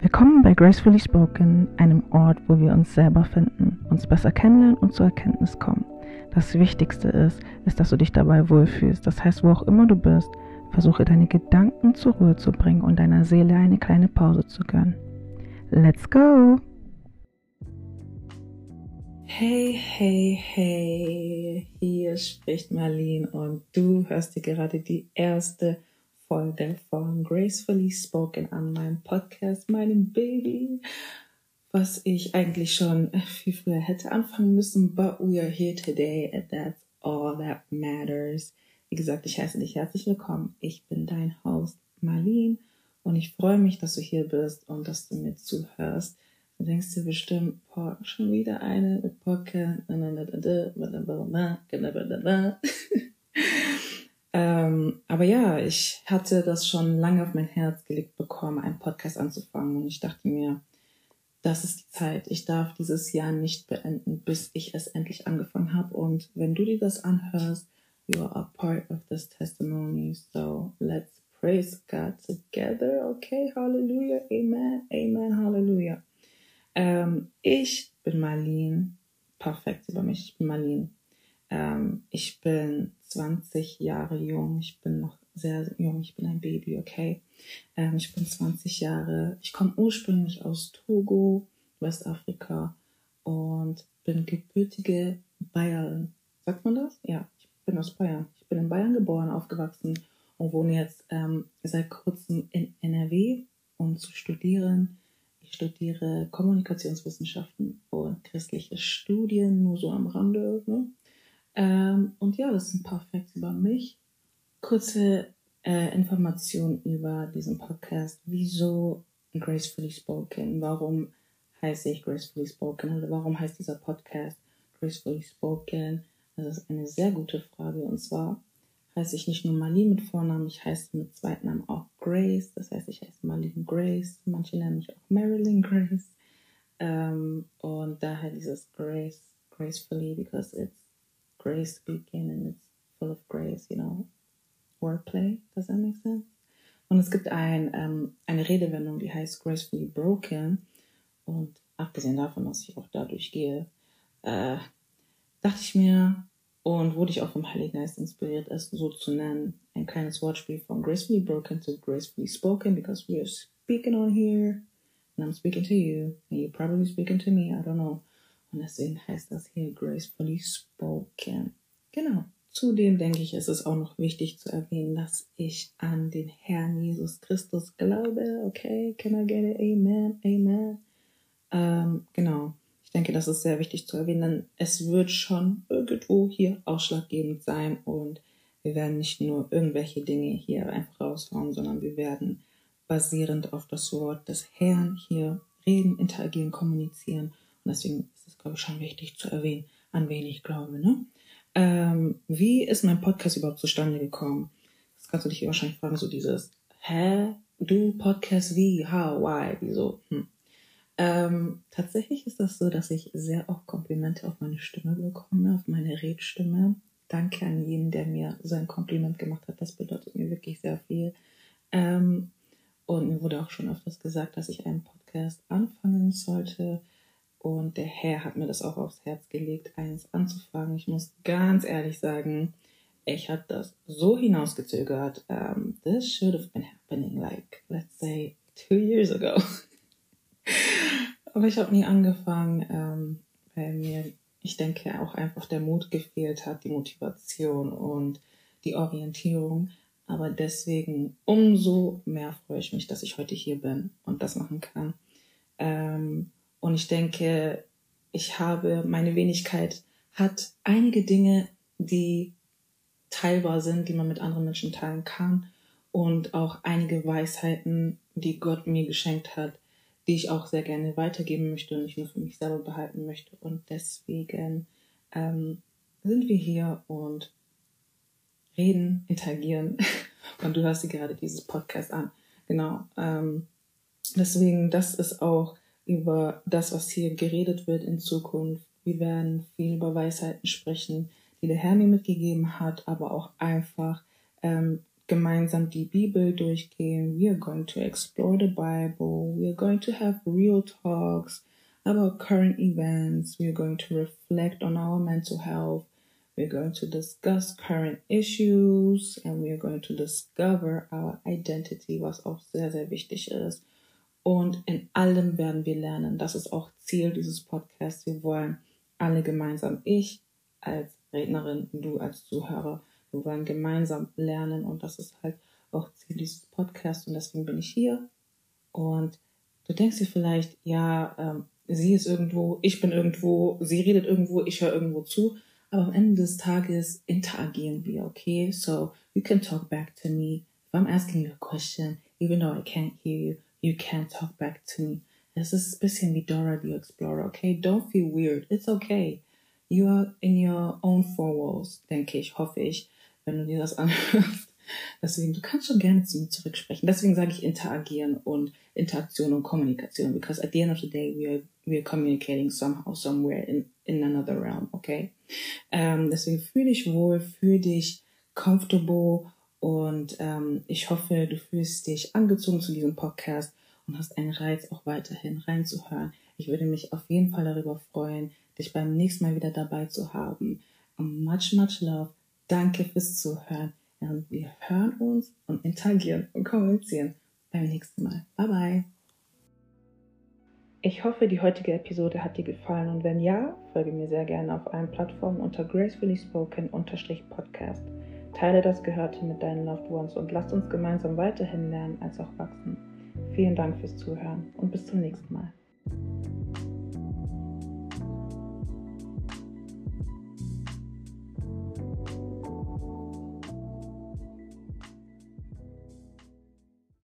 Willkommen bei Gracefully Spoken, einem Ort, wo wir uns selber finden, uns besser kennenlernen und zur Erkenntnis kommen. Das Wichtigste ist, ist, dass du dich dabei wohlfühlst. Das heißt, wo auch immer du bist, versuche deine Gedanken zur Ruhe zu bringen und deiner Seele eine kleine Pause zu gönnen. Let's go! Hey, hey, hey, hier spricht Marlene und du hörst dir gerade die erste Folge von Gracefully Spoken an meinem Podcast, meinem Baby, was ich eigentlich schon viel früher hätte anfangen müssen, but we are here today and that's all that matters. Wie gesagt, ich heiße dich herzlich willkommen. Ich bin dein Host Marlene und ich freue mich, dass du hier bist und dass du mir zuhörst. Du denkst dir bestimmt, boah, schon wieder eine mit Podcast. Ähm, aber ja, ich hatte das schon lange auf mein Herz gelegt bekommen, einen Podcast anzufangen. Und ich dachte mir, das ist die Zeit. Ich darf dieses Jahr nicht beenden, bis ich es endlich angefangen habe. Und wenn du dir das anhörst, you are a part of this testimony. So let's praise God together. Okay, Hallelujah, Amen, Amen, Hallelujah. Ähm, ich bin Marlene. Perfekt über mich. Ich bin Marlene. Ähm, ich bin 20 Jahre jung. Ich bin noch sehr jung. Ich bin ein Baby, okay? Ähm, ich bin 20 Jahre. Ich komme ursprünglich aus Togo, Westafrika und bin gebürtige Bayerin. Sagt man das? Ja, ich bin aus Bayern. Ich bin in Bayern geboren, aufgewachsen und wohne jetzt ähm, seit kurzem in NRW, um zu studieren. Ich studiere Kommunikationswissenschaften und christliche Studien, nur so am Rande. Ne? Ähm, und ja, das ist ein paar Facts über mich. Kurze äh, Informationen über diesen Podcast. Wieso Gracefully Spoken? Warum heiße ich Gracefully Spoken? Oder warum heißt dieser Podcast Gracefully Spoken? Das ist eine sehr gute Frage. Und zwar heiße ich nicht nur Marlene mit Vornamen, ich heiße mit Zweitnamen auch Grace. Das heißt, ich heiße Marlene Grace. Manche nennen mich auch Marilyn Grace. Ähm, und daher dieses Grace, gracefully, because it's grace speaking and it's full of grace, you know. Wordplay, does that make sense? Und es gibt ein, ähm, eine Redewendung, die heißt gracefully broken. Und abgesehen davon, dass ich auch dadurch gehe, äh, dachte ich mir und wurde ich auch vom Heiligen Geist inspiriert, es so zu nennen. Ein kleines Wortspiel von gracefully broken to gracefully spoken, because we are speaking on here and I'm speaking to you and you're probably speaking to me, I don't know. Und deswegen heißt das hier gracefully spoken. Genau. Zudem denke ich, ist es auch noch wichtig zu erwähnen, dass ich an den Herrn Jesus Christus glaube. Okay, can I get it? Amen, amen. Ähm, genau. Ich denke, das ist sehr wichtig zu erwähnen, denn es wird schon irgendwo hier ausschlaggebend sein und wir werden nicht nur irgendwelche Dinge hier einfach raushauen, sondern wir werden basierend auf das Wort des Herrn hier reden, interagieren, kommunizieren. Deswegen glaube ich, schon wichtig zu erwähnen, an wen ich glaube. Ne? Ähm, wie ist mein Podcast überhaupt zustande gekommen? Das kannst du dich wahrscheinlich fragen, so dieses, hä? Du Podcast wie? How? Why? Wieso? Hm. Ähm, tatsächlich ist das so, dass ich sehr oft Komplimente auf meine Stimme bekomme, auf meine Redstimme. Danke an jeden, der mir so ein Kompliment gemacht hat. Das bedeutet mir wirklich sehr viel. Ähm, und mir wurde auch schon öfters gesagt, dass ich einen Podcast anfangen sollte. Und der Herr hat mir das auch aufs Herz gelegt, eins anzufangen. Ich muss ganz ehrlich sagen, ich habe das so hinausgezögert. Um, this should have been happening like, let's say, two years ago. Aber ich habe nie angefangen, ähm, weil mir, ich denke, auch einfach der Mut gefehlt hat, die Motivation und die Orientierung. Aber deswegen umso mehr freue ich mich, dass ich heute hier bin und das machen kann. Ähm, und ich denke, ich habe, meine Wenigkeit hat einige Dinge, die teilbar sind, die man mit anderen Menschen teilen kann. Und auch einige Weisheiten, die Gott mir geschenkt hat, die ich auch sehr gerne weitergeben möchte und nicht nur für mich selber behalten möchte. Und deswegen ähm, sind wir hier und reden, interagieren. Und du hörst dir gerade dieses Podcast an. Genau. Ähm, deswegen, das ist auch über das, was hier geredet wird in Zukunft. Wir werden viel über Weisheiten sprechen, die der Herr mir mitgegeben hat, aber auch einfach ähm, gemeinsam die Bibel durchgehen. We are going to explore the Bible. We are going to have real talks about current events. We are going to reflect on our mental health. We're going to discuss current issues and we are going to discover our identity, was auch sehr, sehr wichtig ist. Und in allem werden wir lernen. Das ist auch Ziel dieses Podcasts. Wir wollen alle gemeinsam, ich als Rednerin du als Zuhörer, wir wollen gemeinsam lernen und das ist halt auch Ziel dieses Podcasts und deswegen bin ich hier. Und du denkst dir vielleicht, ja, ähm, sie ist irgendwo, ich bin irgendwo, sie redet irgendwo, ich höre irgendwo zu. Aber am Ende des Tages interagieren wir, okay? So you can talk back to me. If I'm asking you a question, even though I can't hear you, you can talk back to me. Es ist ein bisschen wie Dora the Explorer, okay? Don't feel weird. It's okay. You are in your own four walls, denke ich, hoffe ich, wenn du dir das anhörst. Deswegen, du kannst schon gerne zu mir zurücksprechen. Deswegen sage ich interagieren und Interaktion und Kommunikation, because at the end of the day, we are, we are communicating somehow, somewhere in, in another realm, okay? Ähm, deswegen fühle dich wohl, fühle dich comfortable und ähm, ich hoffe, du fühlst dich angezogen zu diesem Podcast und hast einen Reiz, auch weiterhin reinzuhören. Ich würde mich auf jeden Fall darüber freuen, dich beim nächsten Mal wieder dabei zu haben. Much, much love. Danke fürs Zuhören. Und wir hören uns und interagieren und kommunizieren beim nächsten Mal. Bye bye. Ich hoffe, die heutige Episode hat dir gefallen und wenn ja, folge mir sehr gerne auf allen Plattformen unter Gracefully Spoken-Podcast. Teile das Gehörte mit deinen Loved Ones und lasst uns gemeinsam weiterhin lernen als auch wachsen. Vielen Dank fürs Zuhören und bis zum nächsten Mal.